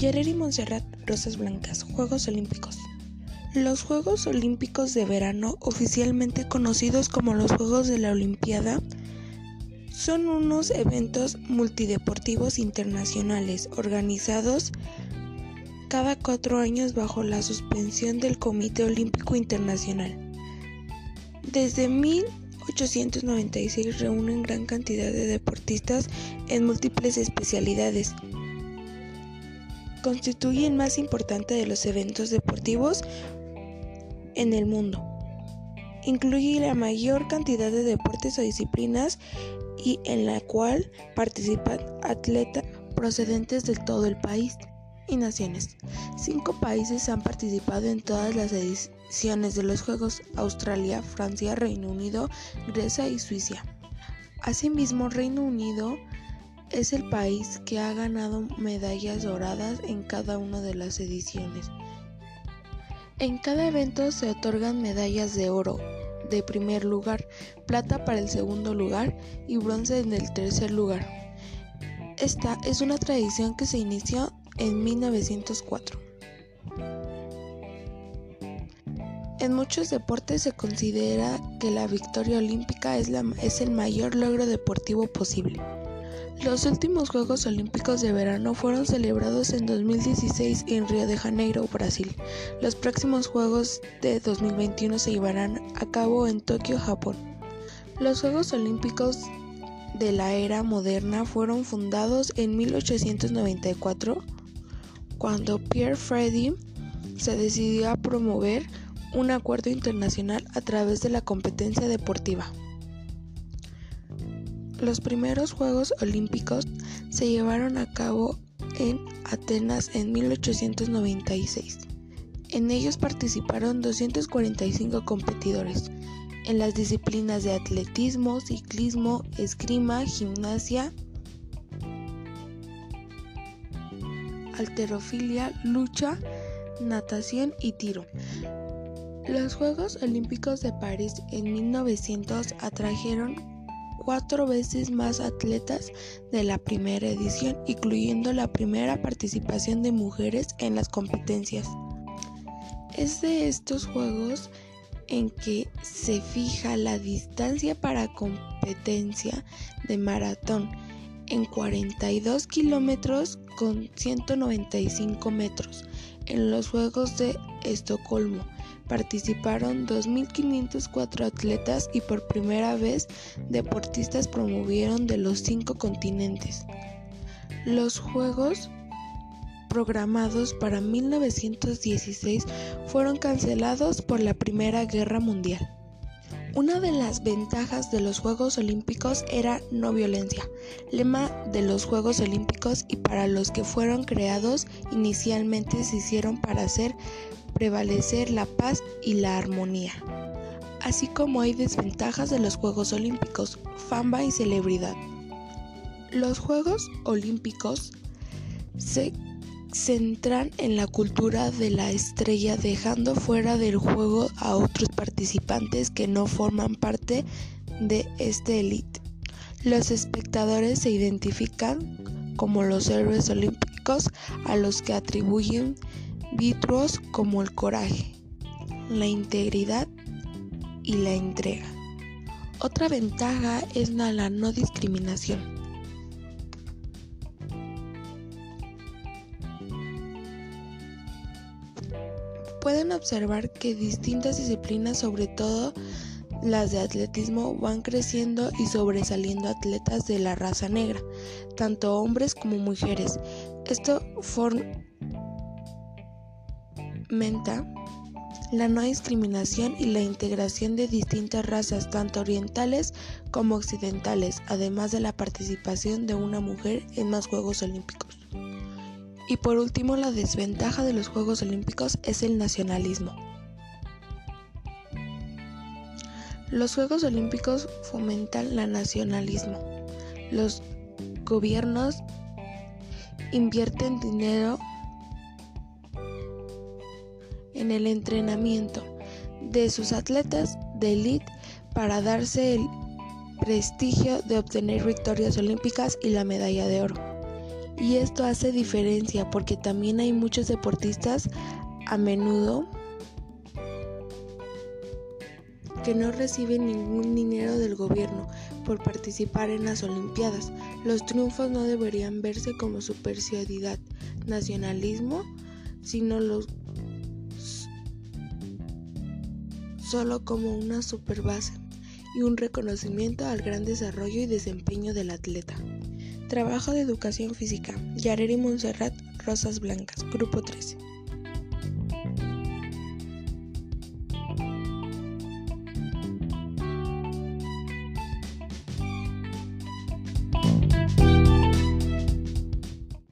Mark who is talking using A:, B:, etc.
A: Yareri Montserrat Rosas Blancas, Juegos Olímpicos. Los Juegos Olímpicos de Verano, oficialmente conocidos como los Juegos de la Olimpiada, son unos eventos multideportivos internacionales organizados cada cuatro años bajo la suspensión del Comité Olímpico Internacional. Desde 1896 reúnen gran cantidad de deportistas en múltiples especialidades. Constituye el más importante de los eventos deportivos en el mundo. Incluye la mayor cantidad de deportes o disciplinas y en la cual participan atletas procedentes de todo el país y naciones. Cinco países han participado en todas las ediciones de los Juegos, Australia, Francia, Reino Unido, Grecia y Suiza. Asimismo, Reino Unido es el país que ha ganado medallas doradas en cada una de las ediciones. En cada evento se otorgan medallas de oro de primer lugar, plata para el segundo lugar y bronce en el tercer lugar. Esta es una tradición que se inició en 1904. En muchos deportes se considera que la victoria olímpica es, es, el mayor logro deportivo posible. Los últimos Juegos Olímpicos de Verano fueron celebrados en 2016 en Río de Janeiro, Brasil. Los próximos Juegos de 2021 se llevarán a cabo en Tokio, Japón. Los Juegos Olímpicos de la era moderna fueron fundados en 1894 cuando Pierre Freddy se decidió a promover un acuerdo internacional a través de la competencia deportiva. Los primeros Juegos Olímpicos se llevaron a cabo en Atenas en 1896. En ellos participaron 245 competidores en las disciplinas de atletismo, ciclismo, esgrima, gimnasia, alterofilia, lucha, natación y tiro. Los Juegos Olímpicos de París en 1900 atrajeron cuatro veces más atletas de la primera edición, incluyendo la primera participación de mujeres en las competencias. Es de estos Juegos en que se fija la distancia para competencia de maratón en 42 kilómetros con 195 metros. En los Juegos de Estocolmo participaron 2.504 atletas y por primera vez deportistas promovieron de los cinco continentes. Los Juegos programados para 1916 fueron cancelados por la Primera Guerra Mundial. Una de las ventajas de los Juegos Olímpicos era no violencia, lema de los Juegos Olímpicos y para los que fueron creados inicialmente se hicieron para hacer prevalecer la paz y la armonía. Así como hay desventajas de los Juegos Olímpicos, fama y celebridad. Los Juegos Olímpicos se centran en la cultura de la estrella dejando fuera del juego a otros participantes que no forman parte de este elite. Los espectadores se identifican como los héroes olímpicos a los que atribuyen virtuos como el coraje, la integridad y la entrega. Otra ventaja es la no discriminación. Pueden observar que distintas disciplinas, sobre todo las de atletismo, van creciendo y sobresaliendo atletas de la raza negra, tanto hombres como mujeres. Esto fomenta la no discriminación y la integración de distintas razas, tanto orientales como occidentales, además de la participación de una mujer en más Juegos Olímpicos. Y por último, la desventaja de los Juegos Olímpicos es el nacionalismo. Los Juegos Olímpicos fomentan el nacionalismo. Los gobiernos invierten dinero en el entrenamiento de sus atletas de élite para darse el prestigio de obtener victorias olímpicas y la medalla de oro. Y esto hace diferencia porque también hay muchos deportistas a menudo que no reciben ningún dinero del gobierno por participar en las Olimpiadas. Los triunfos no deberían verse como superioridad, nacionalismo, sino los solo como una superbase y un reconocimiento al gran desarrollo y desempeño del atleta. Trabajo de educación física. Yareri Montserrat, Rosas Blancas, Grupo 3.